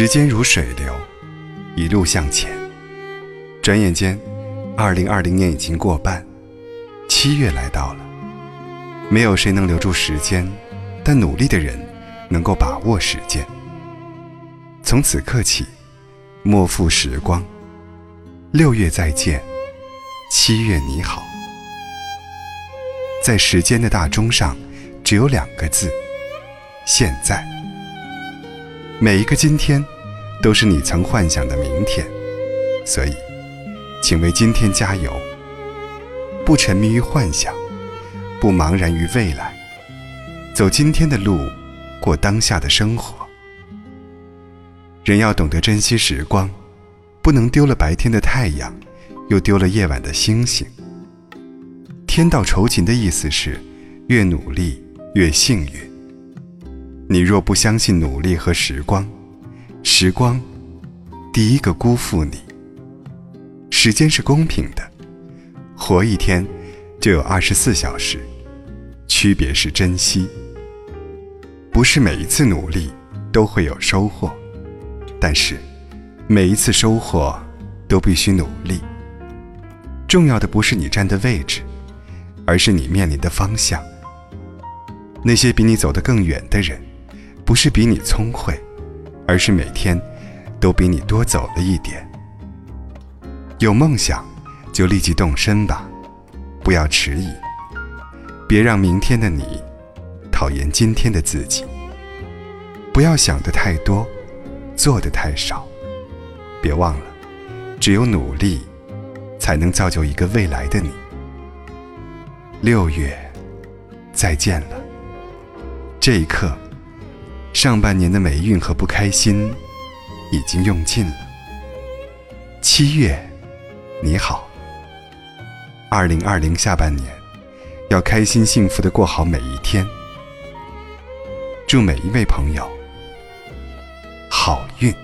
时间如水流，一路向前。转眼间，二零二零年已经过半，七月来到了。没有谁能留住时间，但努力的人能够把握时间。从此刻起，莫负时光。六月再见，七月你好。在时间的大钟上，只有两个字：现在。每一个今天，都是你曾幻想的明天，所以，请为今天加油。不沉迷于幻想，不茫然于未来，走今天的路，过当下的生活。人要懂得珍惜时光，不能丢了白天的太阳，又丢了夜晚的星星。天道酬勤的意思是，越努力越幸运。你若不相信努力和时光，时光第一个辜负你。时间是公平的，活一天就有二十四小时，区别是珍惜。不是每一次努力都会有收获，但是每一次收获都必须努力。重要的不是你站的位置，而是你面临的方向。那些比你走得更远的人。不是比你聪慧，而是每天都比你多走了一点。有梦想就立即动身吧，不要迟疑。别让明天的你讨厌今天的自己。不要想的太多，做的太少。别忘了，只有努力，才能造就一个未来的你。六月，再见了。这一刻。上半年的霉运和不开心已经用尽了。七月，你好。二零二零下半年，要开心幸福的过好每一天。祝每一位朋友好运。